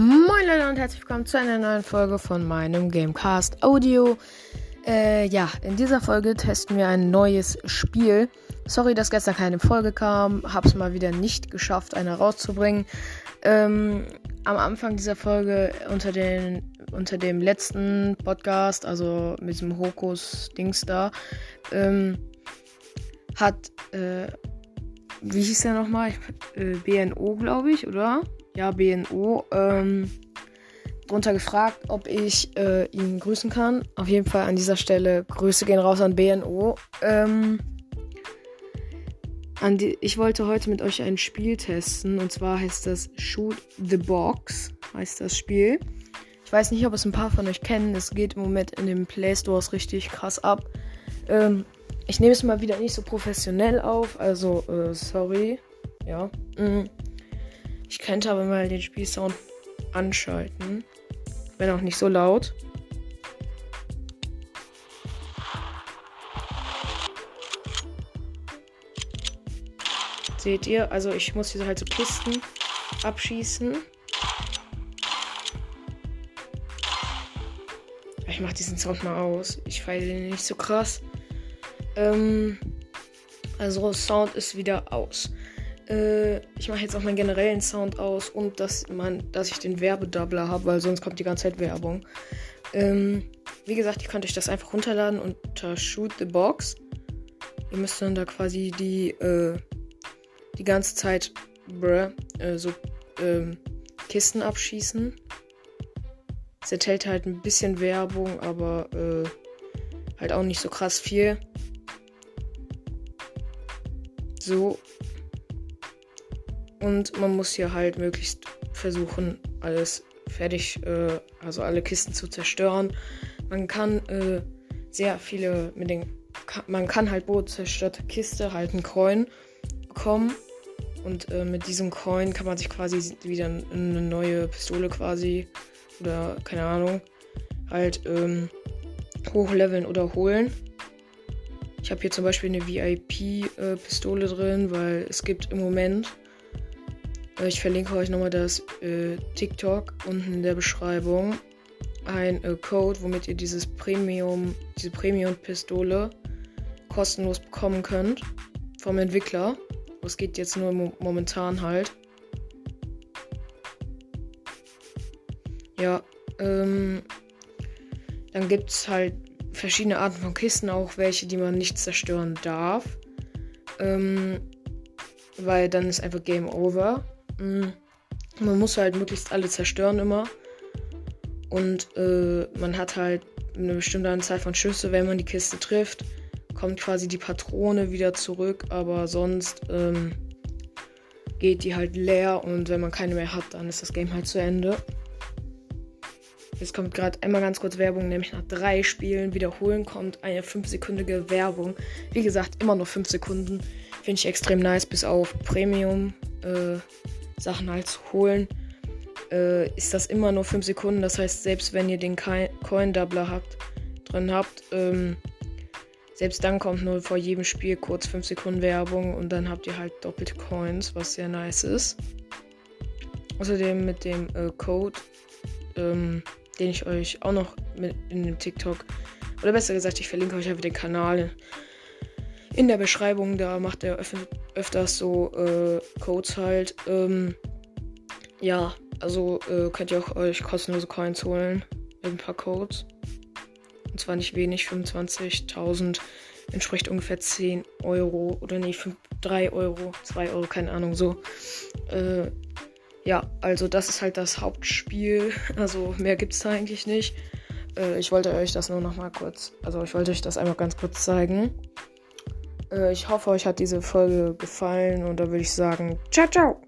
Moin Leute und herzlich willkommen zu einer neuen Folge von meinem Gamecast Audio. Äh, ja, in dieser Folge testen wir ein neues Spiel. Sorry, dass gestern keine Folge kam. Hab's mal wieder nicht geschafft, eine rauszubringen. Ähm, am Anfang dieser Folge unter, den, unter dem letzten Podcast, also mit diesem Hokus-Dings da, ähm, hat, äh, wie hieß der nochmal? Äh, BNO, glaube ich, oder? Ja, BNO, ähm, drunter gefragt, ob ich äh, ihn grüßen kann. Auf jeden Fall an dieser Stelle Grüße gehen raus an BNO. Ähm, an die, ich wollte heute mit euch ein Spiel testen und zwar heißt das Shoot the Box, heißt das Spiel. Ich weiß nicht, ob es ein paar von euch kennen. Es geht im Moment in den Play Stores richtig krass ab. Ähm, ich nehme es mal wieder nicht so professionell auf, also äh, sorry. Ja. Mm. Ich könnte aber mal den Spielsound anschalten. Wenn auch nicht so laut. Seht ihr? Also ich muss hier halt so Kisten abschießen. Ich mach diesen Sound mal aus. Ich feiere den nicht so krass. Ähm, also Sound ist wieder aus. Äh, ich mache jetzt auch meinen generellen Sound aus und dass, man, dass ich den Werbedoubler habe, weil sonst kommt die ganze Zeit Werbung. Ähm, wie gesagt, ihr könnt euch das einfach runterladen unter Shoot the Box. Ihr müsst dann da quasi die, äh, die ganze Zeit bruh, äh, so ähm, Kisten abschießen. Es enthält halt ein bisschen Werbung, aber äh, halt auch nicht so krass viel. So, und man muss hier halt möglichst versuchen, alles fertig, äh, also alle Kisten zu zerstören. Man kann äh, sehr viele mit den. Man kann halt pro zerstörte Kiste halt einen Coin bekommen. Und äh, mit diesem Coin kann man sich quasi wieder eine neue Pistole quasi oder keine Ahnung halt ähm, hochleveln oder holen. Ich habe hier zum Beispiel eine VIP-Pistole äh, drin, weil es gibt im Moment ich verlinke euch nochmal das äh, TikTok unten in der Beschreibung. Ein äh, Code, womit ihr dieses Premium, diese Premium-Pistole kostenlos bekommen könnt. Vom Entwickler. Das geht jetzt nur mo momentan halt. Ja, ähm, dann gibt es halt verschiedene Arten von Kisten, auch welche, die man nicht zerstören darf. Ähm, weil dann ist einfach Game Over. Mm, man muss halt möglichst alle zerstören immer. Und äh, man hat halt eine bestimmte Anzahl von Schüsse, wenn man die Kiste trifft. Kommt quasi die Patrone wieder zurück, aber sonst ähm, geht die halt leer und wenn man keine mehr hat, dann ist das Game halt zu Ende. Jetzt kommt gerade einmal ganz kurz Werbung, nämlich nach drei Spielen wiederholen kommt eine 5-sekündige Werbung. Wie gesagt, immer nur 5 Sekunden. Finde ich extrem nice, bis auf Premium. Äh, Sachen halt zu holen, äh, ist das immer nur 5 Sekunden. Das heißt, selbst wenn ihr den Coin-Doubler habt, drin habt, ähm, selbst dann kommt nur vor jedem Spiel kurz 5 Sekunden Werbung und dann habt ihr halt doppelte Coins, was sehr nice ist. Außerdem mit dem äh, Code, ähm, den ich euch auch noch mit in dem TikTok, oder besser gesagt, ich verlinke euch einfach den Kanal in der Beschreibung. Da macht er öf öfters so äh, Codes halt. Ähm, ja, also äh, könnt ihr auch euch kostenlose Coins holen mit ein paar Codes. Und zwar nicht wenig, 25.000 entspricht ungefähr 10 Euro oder nee, 5, 3 Euro, 2 Euro, keine Ahnung, so. Äh, ja, also das ist halt das Hauptspiel. Also mehr gibt es da eigentlich nicht. Äh, ich wollte euch das nur noch mal kurz, also ich wollte euch das einmal ganz kurz zeigen. Äh, ich hoffe, euch hat diese Folge gefallen und da würde ich sagen, ciao, ciao.